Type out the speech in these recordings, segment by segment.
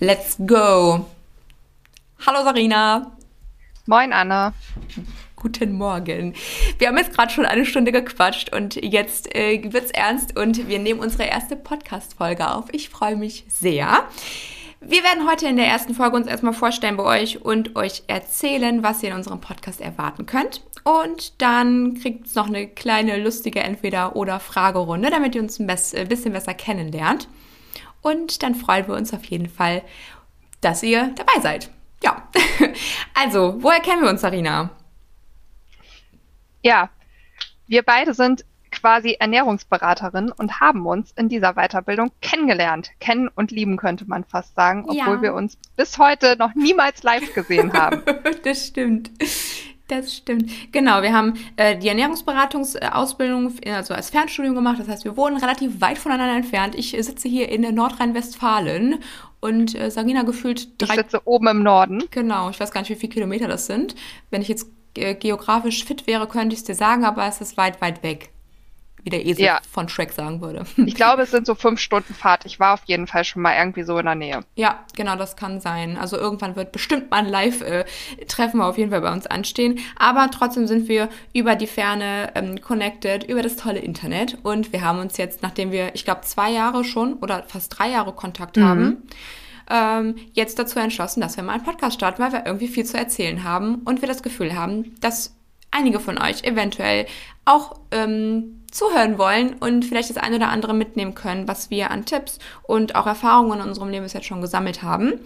Let's go. Hallo Sarina. Moin Anna. Guten Morgen. Wir haben jetzt gerade schon eine Stunde gequatscht und jetzt äh, wird's ernst und wir nehmen unsere erste Podcast-Folge auf. Ich freue mich sehr. Wir werden heute in der ersten Folge uns erstmal vorstellen bei euch und euch erzählen, was ihr in unserem Podcast erwarten könnt. Und dann kriegt es noch eine kleine lustige Entweder-oder-Fragerunde, damit ihr uns ein äh, bisschen besser kennenlernt. Und dann freuen wir uns auf jeden Fall, dass ihr dabei seid. Ja, also, woher kennen wir uns, Sarina? Ja, wir beide sind quasi Ernährungsberaterin und haben uns in dieser Weiterbildung kennengelernt. Kennen und lieben könnte man fast sagen, obwohl ja. wir uns bis heute noch niemals live gesehen haben. das stimmt. Das stimmt. Genau, wir haben äh, die Ernährungsberatungsausbildung also als Fernstudium gemacht. Das heißt, wir wohnen relativ weit voneinander entfernt. Ich sitze hier in Nordrhein-Westfalen und äh, Sarina gefühlt drei. Ich sitze oben im Norden. Genau, ich weiß gar nicht, wie viele Kilometer das sind. Wenn ich jetzt äh, geografisch fit wäre, könnte ich es dir sagen, aber es ist weit, weit weg wie der Esel ja. von Shrek sagen würde. Ich glaube, es sind so fünf Stunden Fahrt. Ich war auf jeden Fall schon mal irgendwie so in der Nähe. Ja, genau, das kann sein. Also irgendwann wird bestimmt mal ein Live-Treffen auf jeden Fall bei uns anstehen. Aber trotzdem sind wir über die Ferne ähm, connected, über das tolle Internet. Und wir haben uns jetzt, nachdem wir, ich glaube, zwei Jahre schon oder fast drei Jahre Kontakt mhm. haben, ähm, jetzt dazu entschlossen, dass wir mal einen Podcast starten, weil wir irgendwie viel zu erzählen haben und wir das Gefühl haben, dass einige von euch eventuell auch ähm, zuhören wollen und vielleicht das eine oder andere mitnehmen können, was wir an Tipps und auch Erfahrungen in unserem Leben bis jetzt schon gesammelt haben.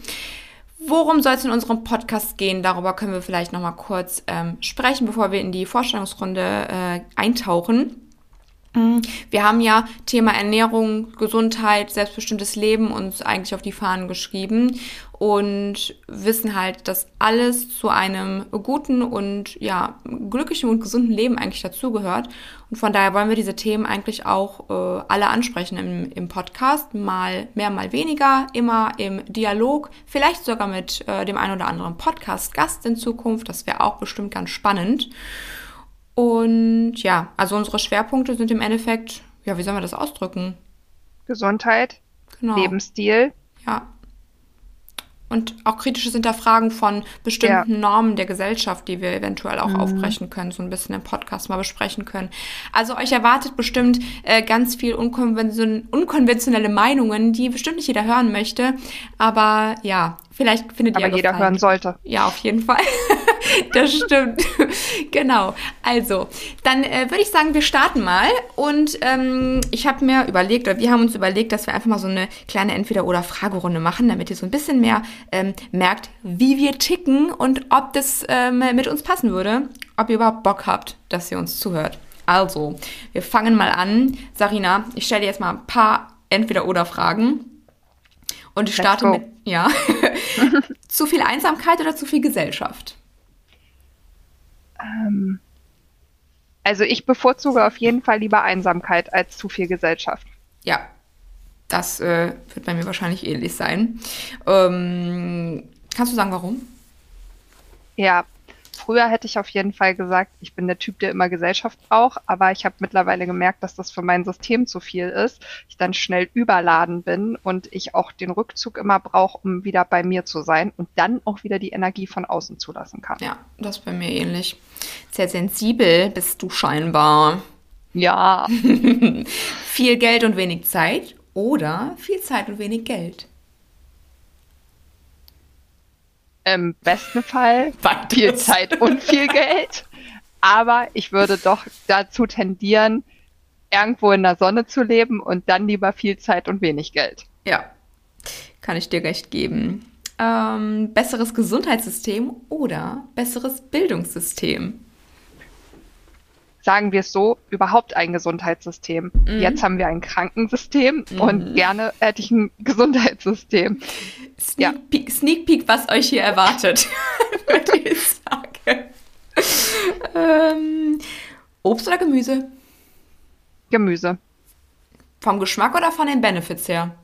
Worum soll es in unserem Podcast gehen? Darüber können wir vielleicht nochmal kurz ähm, sprechen, bevor wir in die Vorstellungsrunde äh, eintauchen. Mhm. Wir haben ja Thema Ernährung, Gesundheit, selbstbestimmtes Leben uns eigentlich auf die Fahnen geschrieben und wissen halt, dass alles zu einem guten und ja, glücklichen und gesunden Leben eigentlich dazugehört. Und von daher wollen wir diese Themen eigentlich auch äh, alle ansprechen im, im Podcast. Mal mehr, mal weniger, immer im Dialog, vielleicht sogar mit äh, dem einen oder anderen Podcast-Gast in Zukunft. Das wäre auch bestimmt ganz spannend. Und ja, also unsere Schwerpunkte sind im Endeffekt, ja, wie sollen wir das ausdrücken? Gesundheit, genau. Lebensstil. Ja, und auch kritisches Hinterfragen von bestimmten ja. Normen der Gesellschaft, die wir eventuell auch mhm. aufbrechen können, so ein bisschen im Podcast mal besprechen können. Also euch erwartet bestimmt äh, ganz viel unkonvention unkonventionelle Meinungen, die bestimmt nicht jeder hören möchte. Aber ja, vielleicht findet Aber ihr. Aber jeder hören sollte. Ja, auf jeden Fall. das stimmt. genau. Also, dann äh, würde ich sagen, wir starten mal. Und ähm, ich habe mir überlegt, oder wir haben uns überlegt, dass wir einfach mal so eine kleine Entweder-oder-Fragerunde machen, damit ihr so ein bisschen mehr ähm, merkt, wie wir ticken und ob das ähm, mit uns passen würde. Ob ihr überhaupt Bock habt, dass ihr uns zuhört. Also, wir fangen mal an. Sarina, ich stelle dir jetzt mal ein paar Entweder-oder-Fragen. Und ich starte mit, ja, zu viel Einsamkeit oder zu viel Gesellschaft? Ähm, also ich bevorzuge auf jeden Fall lieber Einsamkeit als zu viel Gesellschaft. Ja, das äh, wird bei mir wahrscheinlich ähnlich sein. Ähm, kannst du sagen, warum? Ja, Früher hätte ich auf jeden Fall gesagt, ich bin der Typ, der immer Gesellschaft braucht, aber ich habe mittlerweile gemerkt, dass das für mein System zu viel ist. Ich dann schnell überladen bin und ich auch den Rückzug immer brauche, um wieder bei mir zu sein und dann auch wieder die Energie von außen zulassen kann. Ja, das ist bei mir ähnlich. Sehr sensibel bist du scheinbar. Ja. viel Geld und wenig Zeit oder viel Zeit und wenig Geld. Im besten Fall Beides. viel Zeit und viel Geld. Aber ich würde doch dazu tendieren, irgendwo in der Sonne zu leben und dann lieber viel Zeit und wenig Geld. Ja, kann ich dir recht geben. Ähm, besseres Gesundheitssystem oder besseres Bildungssystem? Sagen wir es so, überhaupt ein Gesundheitssystem. Mhm. Jetzt haben wir ein Krankensystem mhm. und gerne hätte ich ein Gesundheitssystem. Sneak, ja. Peek, Sneak Peek, was euch hier erwartet, würde ich sagen. Ähm, Obst oder Gemüse? Gemüse. Vom Geschmack oder von den Benefits her?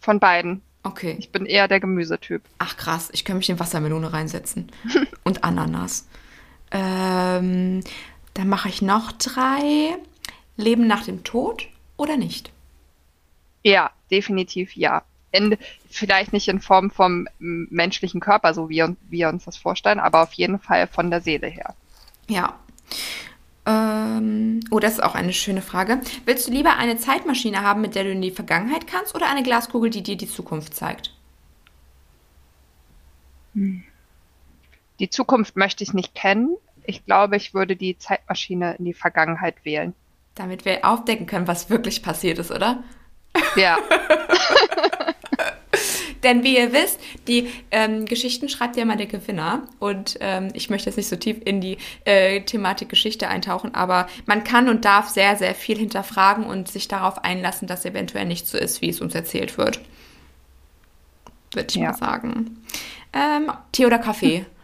Von beiden. Okay. Ich bin eher der Gemüsetyp. Ach krass, ich könnte mich in Wassermelone reinsetzen. und Ananas. Ähm, dann mache ich noch drei. Leben nach dem Tod oder nicht? Ja, definitiv ja. in, vielleicht nicht in Form vom menschlichen Körper, so wie wir uns das vorstellen, aber auf jeden Fall von der Seele her. Ja. Ähm, oh, das ist auch eine schöne Frage. Willst du lieber eine Zeitmaschine haben, mit der du in die Vergangenheit kannst, oder eine Glaskugel, die dir die Zukunft zeigt? Die Zukunft möchte ich nicht kennen. Ich glaube, ich würde die Zeitmaschine in die Vergangenheit wählen. Damit wir aufdecken können, was wirklich passiert ist, oder? Ja. Denn wie ihr wisst, die ähm, Geschichten schreibt ja immer der Gewinner. Und ähm, ich möchte jetzt nicht so tief in die äh, Thematik Geschichte eintauchen, aber man kann und darf sehr, sehr viel hinterfragen und sich darauf einlassen, dass eventuell nicht so ist, wie es uns erzählt wird. Würde ich ja. mal sagen. Ähm, Tee oder Kaffee?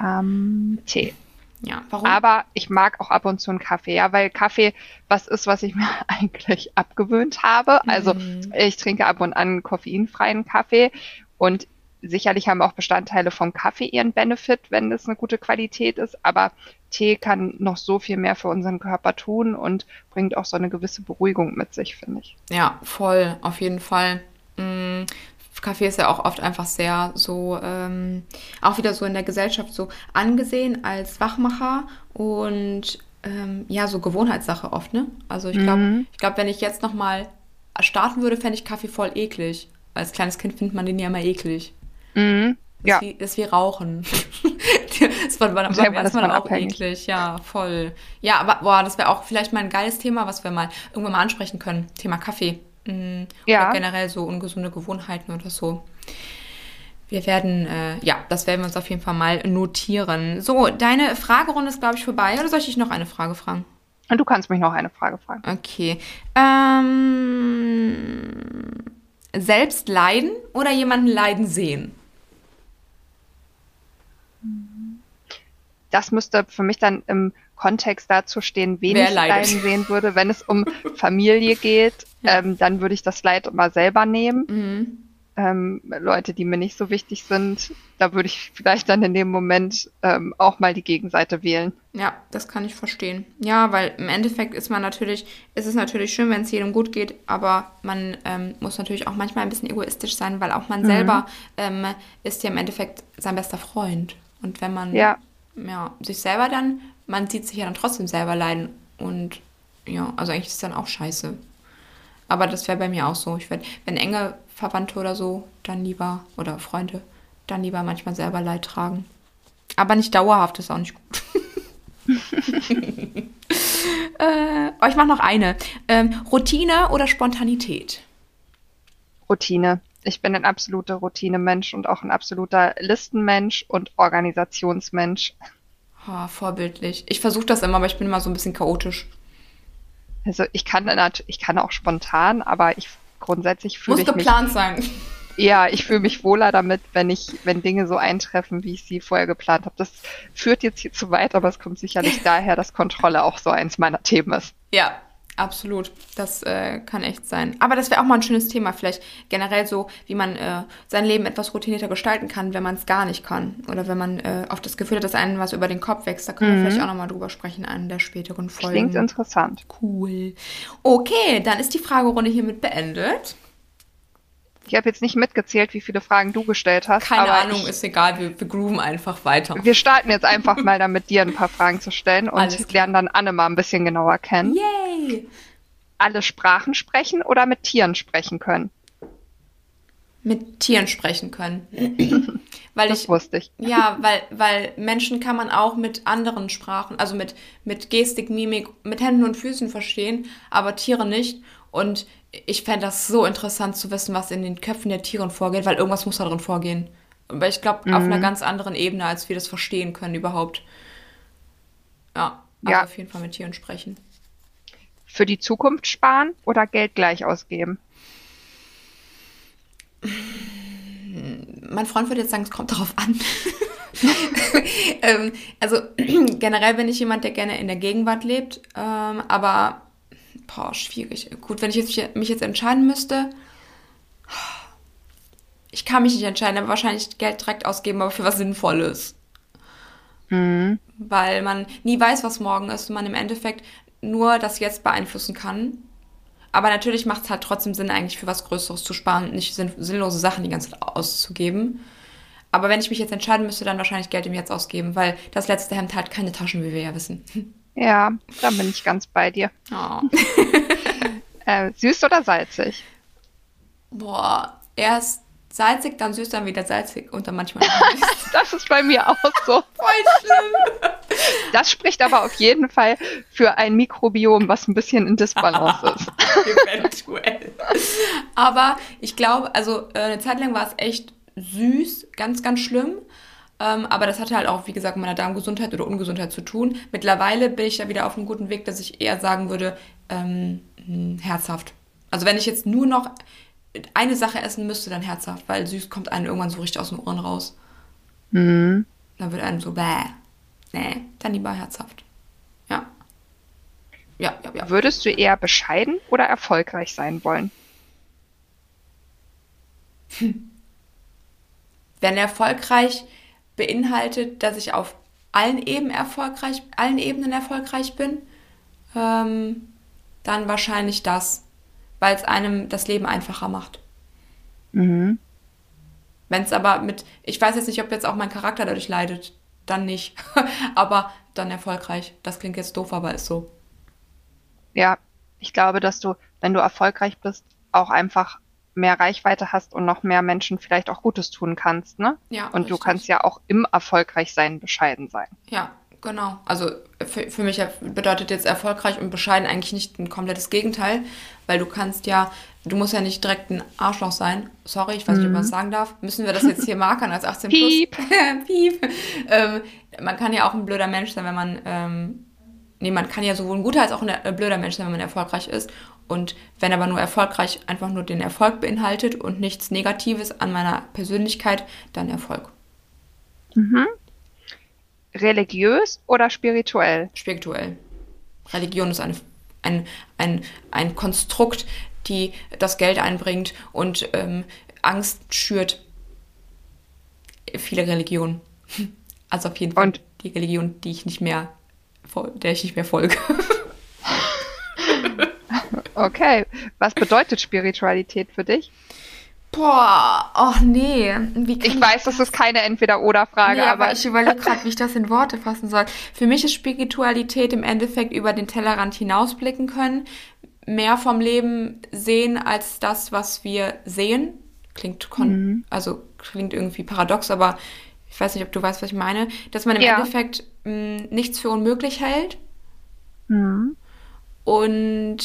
Ähm, Tee. Ja, warum? Aber ich mag auch ab und zu einen Kaffee, ja, weil Kaffee was ist, was ich mir eigentlich abgewöhnt habe. Also mhm. ich trinke ab und an koffeinfreien Kaffee und sicherlich haben auch Bestandteile vom Kaffee ihren Benefit, wenn es eine gute Qualität ist, aber Tee kann noch so viel mehr für unseren Körper tun und bringt auch so eine gewisse Beruhigung mit sich, finde ich. Ja, voll, auf jeden Fall. Kaffee ist ja auch oft einfach sehr so, ähm, auch wieder so in der Gesellschaft so angesehen als Wachmacher und ähm, ja, so Gewohnheitssache oft, ne? Also ich glaube, mhm. ich glaube, wenn ich jetzt nochmal starten würde, fände ich Kaffee voll eklig. Als kleines Kind findet man den ja immer eklig. Mhm. Ja. Das, ist wie, das ist wie Rauchen. das war, war, war erstmal auch abhängig. eklig. Ja, voll. Ja, aber boah, das wäre auch vielleicht mal ein geiles Thema, was wir mal irgendwann mal ansprechen können. Thema Kaffee. Mhm. Ja. Oder generell so ungesunde Gewohnheiten oder so. Wir werden, äh, ja, das werden wir uns auf jeden Fall mal notieren. So, deine Fragerunde ist, glaube ich, vorbei. Oder soll ich dich noch eine Frage fragen? Du kannst mich noch eine Frage fragen. Okay. Ähm, selbst leiden oder jemanden leiden sehen? Das müsste für mich dann im Kontext dazu stehen, wen Wer ich leidet? leiden sehen würde. Wenn es um Familie geht, ja. ähm, dann würde ich das Leid immer selber nehmen. Mhm. Ähm, Leute, die mir nicht so wichtig sind, da würde ich vielleicht dann in dem Moment ähm, auch mal die Gegenseite wählen. Ja, das kann ich verstehen. Ja, weil im Endeffekt ist man natürlich, ist es natürlich schön, wenn es jedem gut geht, aber man ähm, muss natürlich auch manchmal ein bisschen egoistisch sein, weil auch man mhm. selber ähm, ist ja im Endeffekt sein bester Freund. Und wenn man ja. Ja, sich selber dann man sieht sich ja dann trotzdem selber leiden. Und ja, also eigentlich ist es dann auch scheiße. Aber das wäre bei mir auch so. Ich werde, wenn enge Verwandte oder so, dann lieber, oder Freunde, dann lieber manchmal selber Leid tragen. Aber nicht dauerhaft, ist auch nicht gut. äh, oh, ich mache noch eine. Ähm, Routine oder Spontanität? Routine. Ich bin ein absoluter Routinemensch und auch ein absoluter Listenmensch und Organisationsmensch. Oh, vorbildlich. Ich versuche das immer, aber ich bin immer so ein bisschen chaotisch. Also ich kann ich kann auch spontan, aber ich grundsätzlich fühle ich mich. Muss geplant sein. Ja, ich fühle mich wohler damit, wenn ich, wenn Dinge so eintreffen, wie ich sie vorher geplant habe. Das führt jetzt hier zu weit, aber es kommt sicherlich daher, dass Kontrolle auch so eins meiner Themen ist. Ja, Absolut, das äh, kann echt sein. Aber das wäre auch mal ein schönes Thema, vielleicht generell so, wie man äh, sein Leben etwas routinierter gestalten kann, wenn man es gar nicht kann. Oder wenn man äh, oft das Gefühl hat, dass einem was über den Kopf wächst. Da können mhm. wir vielleicht auch nochmal drüber sprechen in einer der späteren Folgen. Klingt interessant. Cool. Okay, dann ist die Fragerunde hiermit beendet. Ich habe jetzt nicht mitgezählt, wie viele Fragen du gestellt hast. Keine Ahnung, ich, ist egal, wir, wir grooven einfach weiter. Wir starten jetzt einfach mal damit, dir ein paar Fragen zu stellen und lernen dann Anne mal ein bisschen genauer kennen. Yay! Alle Sprachen sprechen oder mit Tieren sprechen können? Mit Tieren sprechen können. weil das ich, wusste ich. Ja, weil, weil Menschen kann man auch mit anderen Sprachen, also mit, mit Gestik, Mimik, mit Händen und Füßen verstehen, aber Tiere nicht. Und ich fände das so interessant zu wissen, was in den Köpfen der Tiere vorgeht, weil irgendwas muss da drin vorgehen. Aber ich glaube, mhm. auf einer mhm. ganz anderen Ebene, als wir das verstehen können überhaupt. Ja, also ja. auf jeden Fall mit Tieren sprechen. Für die Zukunft sparen oder Geld gleich ausgeben? Mein Freund würde jetzt sagen, es kommt darauf an. ähm, also generell bin ich jemand, der gerne in der Gegenwart lebt, ähm, aber Boah, schwierig. Gut, wenn ich jetzt, mich jetzt entscheiden müsste. Ich kann mich nicht entscheiden, aber wahrscheinlich Geld direkt ausgeben, aber für was Sinnvolles. Mhm. Weil man nie weiß, was morgen ist und man im Endeffekt nur das Jetzt beeinflussen kann. Aber natürlich macht es halt trotzdem Sinn, eigentlich für was Größeres zu sparen und nicht sinn sinnlose Sachen die ganze Zeit auszugeben. Aber wenn ich mich jetzt entscheiden müsste, dann wahrscheinlich Geld im Jetzt ausgeben, weil das letzte Hemd hat keine Taschen, wie wir ja wissen. Ja, da bin ich ganz bei dir. Oh. äh, süß oder salzig? Boah, erst salzig, dann süß, dann wieder salzig und dann manchmal. das ist bei mir auch so. Voll schlimm. Das spricht aber auf jeden Fall für ein Mikrobiom, was ein bisschen in Disbalance ist. Eventuell. Aber ich glaube, also äh, eine Zeit lang war es echt süß, ganz, ganz schlimm. Ähm, aber das hatte halt auch, wie gesagt, mit meiner Darmgesundheit oder Ungesundheit zu tun. Mittlerweile bin ich da wieder auf einem guten Weg, dass ich eher sagen würde, ähm, hm, herzhaft. Also wenn ich jetzt nur noch eine Sache essen müsste, dann herzhaft, weil süß kommt einem irgendwann so richtig aus den Ohren raus. Mhm. Dann wird einem so, bäh. Nee, dann lieber herzhaft. Ja. Ja, ja, ja. Würdest du eher bescheiden oder erfolgreich sein wollen? Wenn erfolgreich beinhaltet, dass ich auf allen Ebenen erfolgreich, allen Ebenen erfolgreich bin, ähm, dann wahrscheinlich das, weil es einem das Leben einfacher macht. Mhm. Wenn es aber mit, ich weiß jetzt nicht, ob jetzt auch mein Charakter dadurch leidet, dann nicht. aber dann erfolgreich. Das klingt jetzt doof, aber ist so. Ja, ich glaube, dass du, wenn du erfolgreich bist, auch einfach mehr Reichweite hast und noch mehr Menschen vielleicht auch Gutes tun kannst, ne? Ja. Und du richtig. kannst ja auch im Erfolgreichsein bescheiden sein. Ja, genau. Also für, für mich bedeutet jetzt erfolgreich und bescheiden eigentlich nicht ein komplettes Gegenteil, weil du kannst ja, du musst ja nicht direkt ein Arschloch sein. Sorry, ich weiß nicht, ob man das sagen darf. Müssen wir das jetzt hier markern als 18 plus? Piep. Piep. Ähm, man kann ja auch ein blöder Mensch sein, wenn man, ähm, nee, man kann ja sowohl ein guter als auch ein äh, blöder Mensch sein, wenn man erfolgreich ist. Und wenn aber nur erfolgreich einfach nur den Erfolg beinhaltet und nichts Negatives an meiner Persönlichkeit, dann Erfolg. Mhm. Religiös oder spirituell? spirituell. Religion ist eine, ein, ein, ein Konstrukt, die das Geld einbringt und ähm, Angst schürt. Viele Religionen. Also auf jeden Fall Und- die Religion, die ich nicht mehr, der ich nicht mehr folge. Okay. Was bedeutet Spiritualität für dich? Boah, ach nee. Kann Ich weiß, das ist keine Entweder-Oder-Frage, Nee, aber, aber ich überlege gerade, wie ich das in Worte fassen soll. Für mich ist Spiritualität im Endeffekt über den Tellerrand hinausblicken können, mehr vom Leben sehen als das, was wir sehen. Klingt kon also klingt irgendwie paradox, aber ich weiß nicht, ob du weißt, was ich meine. Dass man im Ja. Endeffekt mh, nichts für unmöglich hält Mhm. und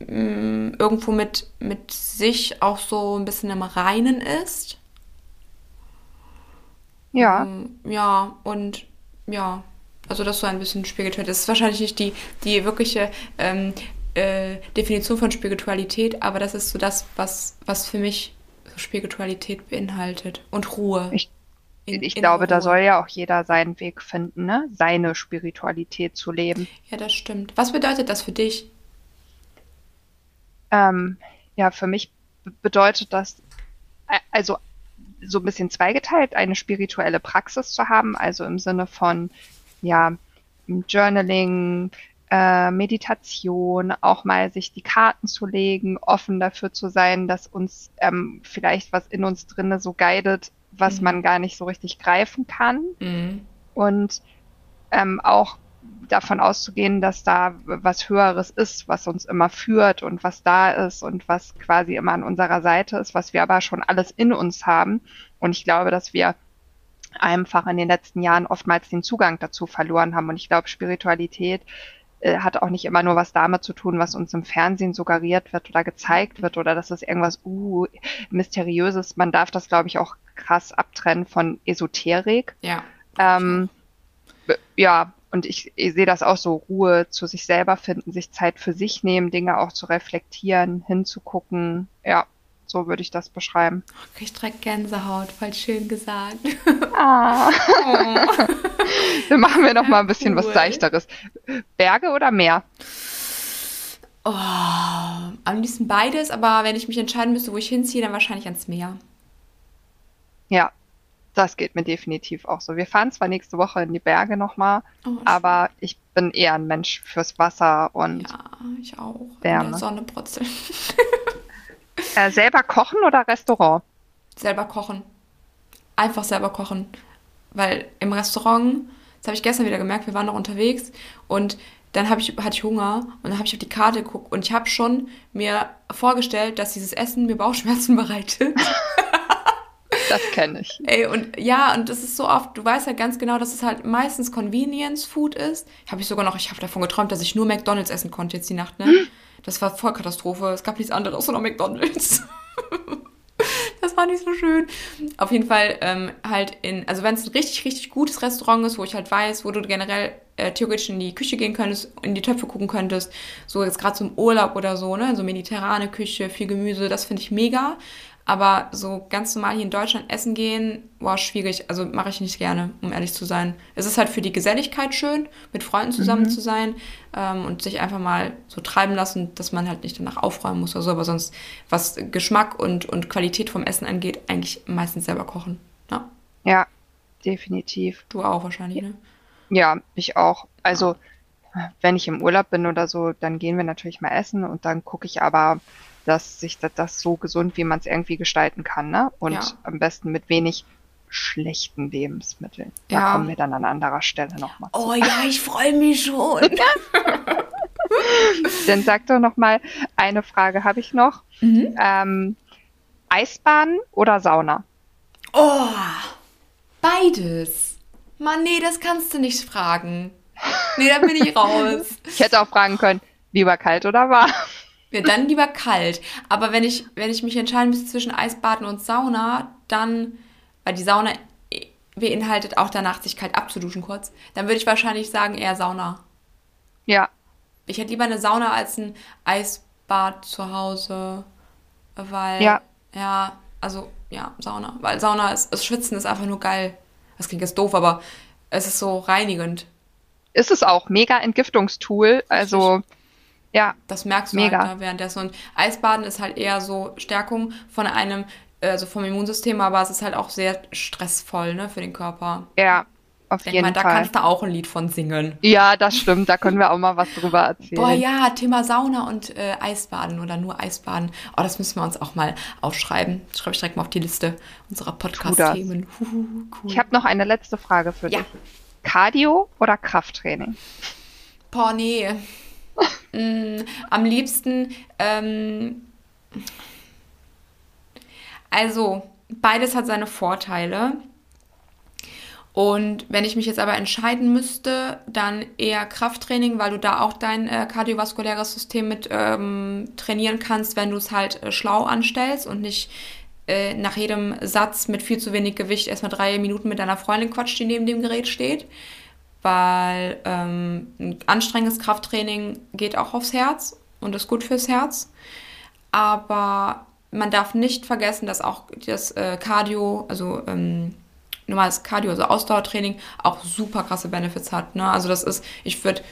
mh, irgendwo mit, mit sich auch so ein bisschen im Reinen ist. ja. Ähm, Ja, und ja, also das so ein bisschen spirituell. Das ist wahrscheinlich nicht die, die wirkliche ähm, äh, Definition von Spiritualität, aber das ist so das, was, was für mich so Spiritualität beinhaltet. Und Ruhe. Ich- In- Ich innere glaube, da Ruhe. soll ja auch jeder seinen Weg finden, ne? Seine Spiritualität zu leben. Ja, das stimmt. Was bedeutet das für dich? Ähm, ja, für mich be- bedeutet das, also so ein bisschen zweigeteilt, eine spirituelle Praxis zu haben, also im Sinne von, ja, Journaling, äh, Meditation, auch mal sich die Karten zu legen, offen dafür zu sein, dass uns ähm, vielleicht was in uns drinne so guidet, was Mhm. man gar nicht so richtig greifen kann. Mhm. und ähm, auch davon auszugehen, dass da was Höheres ist, was uns immer führt und was da ist und was quasi immer an unserer Seite ist, was wir aber schon alles in uns haben. Und ich glaube, dass wir einfach in den letzten Jahren oftmals den Zugang dazu verloren haben. Und ich glaube, Spiritualität äh, hat auch nicht immer nur was damit zu tun, was uns im Fernsehen suggeriert wird oder gezeigt wird oder dass es irgendwas uh, mysteriöses. Man darf das, glaube ich, auch krass abtrennen von Esoterik. Ja. Ähm, ja, und ich, ich sehe das auch so, Ruhe zu sich selber finden, sich Zeit für sich nehmen, Dinge auch zu reflektieren, hinzugucken. Ja, so würde ich das beschreiben. Ich krieg direkt Gänsehaut. Voll schön gesagt. Ah. Oh. Dann machen wir noch mal ein bisschen was Cool. Seichteres. Berge oder Meer? Oh, am liebsten beides, aber wenn ich mich entscheiden müsste, wo ich hinziehe, dann wahrscheinlich ans Meer. Ja, Das geht mir definitiv auch so. Wir fahren zwar nächste Woche in die Berge nochmal, oh, aber ich bin eher ein Mensch fürs Wasser und ja, ich auch. Wärme. In der Sonne brutzeln. äh, selber kochen oder Restaurant? Selber kochen. Einfach selber kochen. Weil im Restaurant, das habe ich gestern wieder gemerkt, wir waren noch unterwegs und dann ich, hatte ich Hunger und dann habe ich auf die Karte geguckt und ich habe schon mir vorgestellt, dass dieses Essen mir Bauchschmerzen bereitet. Das kenne ich. Ey, und ja, und das ist so oft, du weißt ja ganz genau, dass es halt meistens Convenience Food ist. Habe ich sogar noch, ich habe davon geträumt, dass ich nur McDonalds essen konnte jetzt die Nacht, ne? Hm? Das war voll Katastrophe. Es gab nichts anderes außer noch McDonalds. das war nicht so schön. Auf jeden Fall ähm, halt in, also wenn es ein richtig, richtig gutes Restaurant ist, wo ich halt weiß, wo du generell äh, theoretisch in die Küche gehen könntest, in die Töpfe gucken könntest, so jetzt gerade zum Urlaub oder so, ne, so mediterrane Küche, viel Gemüse, das finde ich mega. Aber so ganz normal hier in Deutschland essen gehen, war schwierig. Also mache ich nicht gerne, um ehrlich zu sein. Es ist halt für die Geselligkeit schön, mit Freunden zusammen mhm. zu sein ähm, und sich einfach mal so treiben lassen, dass man halt nicht danach aufräumen muss oder so. Aber sonst, was Geschmack und, und Qualität vom Essen angeht, eigentlich meistens selber kochen. Ja, ja definitiv. Du auch wahrscheinlich, ne? Ja, ich auch. Also, wenn ich im Urlaub bin oder so, dann gehen wir natürlich mal essen und dann gucke ich aber dass sich das, das so gesund, wie man es irgendwie gestalten kann, ne? Und ja. am besten mit wenig schlechten Lebensmitteln. Da ja. kommen wir dann an anderer Stelle nochmal. Oh ja, ich freue mich schon. dann sag doch nochmal, eine Frage habe ich noch. Mhm. Ähm, Eisbahn oder Sauna? Oh, beides. Mann, nee, das kannst du nicht fragen. Nee, da bin ich raus. ich hätte auch fragen können, lieber kalt oder warm? Ja, dann lieber kalt. Aber wenn ich, wenn ich mich entscheiden müsste zwischen Eisbaden und Sauna, dann, weil die Sauna beinhaltet auch danach sich kalt abzuduschen kurz, dann würde ich wahrscheinlich sagen eher Sauna. Ja. Ich hätte lieber eine Sauna als ein Eisbad zu Hause, weil, ja, ja also, ja, Sauna. Weil Sauna ist, das Schwitzen ist einfach nur geil. Das klingt jetzt doof, aber es ist so reinigend. Ist es auch. Mega Entgiftungstool. Also, Richtig ja. Das merkst du Mega. halt ne, währenddessen. Und Eisbaden ist halt eher so Stärkung von einem, also vom Immunsystem, aber es ist halt auch sehr stressvoll, ne, für den Körper. Ja, auf Denk jeden mal, da Fall. Da kannst du auch ein Lied von singen. Ja, das stimmt. Da können wir auch mal was drüber erzählen. Boah, ja, Thema Sauna und äh, Eisbaden oder nur Eisbaden. Oh, das müssen wir uns auch mal aufschreiben. Das schreibe ich direkt mal auf die Liste unserer Podcast-Themen. Cool. Ich habe noch eine letzte Frage für ja. dich. Cardio oder Krafttraining? Boah, nee mm, am liebsten, ähm, also beides hat seine Vorteile. Und wenn ich mich jetzt aber entscheiden müsste, dann eher Krafttraining, weil du da auch dein äh, kardiovaskuläres System mit ähm, trainieren kannst, wenn du es halt äh, schlau anstellst und nicht äh, nach jedem Satz mit viel zu wenig Gewicht erstmal drei Minuten mit deiner Freundin quatscht, die neben dem Gerät steht weil ähm, ein anstrengendes Krafttraining geht auch aufs Herz und ist gut fürs Herz. Aber man darf nicht vergessen, dass auch das äh, Cardio, also ähm, normales Cardio, also Ausdauertraining, auch super krasse Benefits hat. Ne? Also das ist, ich würde,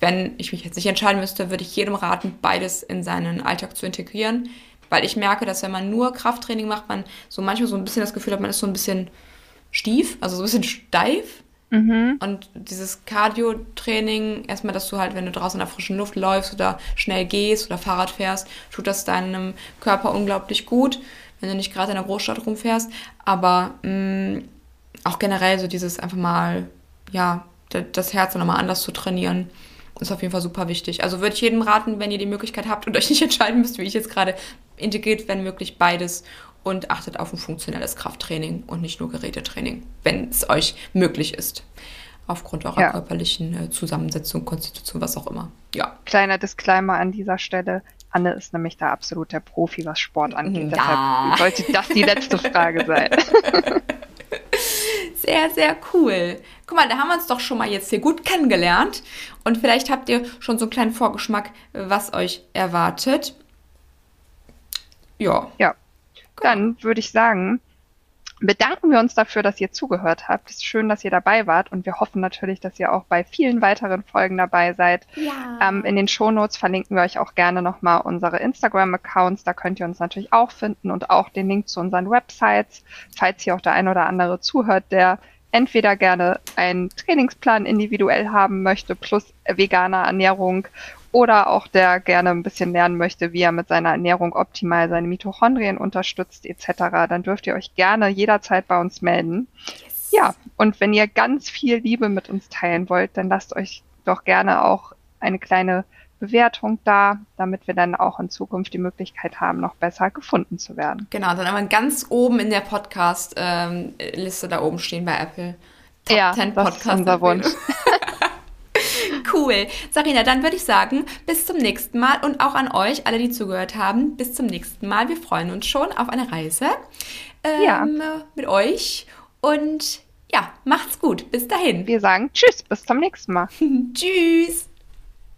wenn ich mich jetzt nicht entscheiden müsste, würde ich jedem raten, beides in seinen Alltag zu integrieren. Weil ich merke, dass wenn man nur Krafttraining macht, man so manchmal so ein bisschen das Gefühl hat, man ist so ein bisschen stief, also so ein bisschen steif. Mhm. Und dieses Cardio-Training, erstmal, dass du halt, wenn du draußen in der frischen Luft läufst oder schnell gehst oder Fahrrad fährst, tut das deinem Körper unglaublich gut, wenn du nicht gerade in der Großstadt rumfährst. Aber mh, mm, auch generell so dieses einfach mal, ja, das Herz nochmal anders zu trainieren, ist auf jeden Fall super wichtig. Also würde ich jedem raten, wenn ihr die Möglichkeit habt und euch nicht entscheiden müsst, wie ich jetzt gerade, integriert, wenn möglich, beides und achtet auf ein funktionelles Krafttraining und nicht nur Gerätetraining, wenn es euch möglich ist. Aufgrund eurer ja. körperlichen äh, Zusammensetzung, Konstitution, was auch immer. Ja. Kleiner Disclaimer an dieser Stelle. Anne ist nämlich da absolut der Profi, was Sport angeht. Ja. Deshalb sollte das die letzte Frage sein. Sehr, sehr cool. Guck mal, da haben wir uns doch schon mal jetzt hier gut kennengelernt. Und vielleicht habt ihr schon so einen kleinen Vorgeschmack, was euch erwartet. Ja. Ja. Dann würde ich sagen, bedanken wir uns dafür, dass ihr zugehört habt. Es ist schön, dass ihr dabei wart und wir hoffen natürlich, dass ihr auch bei vielen weiteren Folgen dabei seid. Ja. Ähm, in den Shownotes verlinken wir euch auch gerne nochmal unsere Instagram-Accounts. Da könnt ihr uns natürlich auch finden und auch den Link zu unseren Websites, falls hier auch der ein oder andere zuhört, der entweder gerne einen Trainingsplan individuell haben möchte plus veganer Ernährung oder auch der gerne ein bisschen lernen möchte, wie er mit seiner Ernährung optimal seine Mitochondrien unterstützt etc., dann dürft ihr euch gerne jederzeit bei uns melden. Yes. Ja, und wenn ihr ganz viel Liebe mit uns teilen wollt, dann lasst euch doch gerne auch eine kleine Bewertung da, damit wir dann auch in Zukunft die Möglichkeit haben, noch besser gefunden zu werden. Genau, dann aber ganz oben in der Podcast-Liste ähm, da oben stehen bei Apple. Top ja, 10 das ist unser Wunsch. cool. Sarina, dann würde ich sagen, bis zum nächsten Mal und auch an euch, alle, die zugehört haben, bis zum nächsten Mal. Wir freuen uns schon auf eine Reise ähm, ja. mit euch und ja, macht's gut. Bis dahin. Wir sagen Tschüss, bis zum nächsten Mal. tschüss.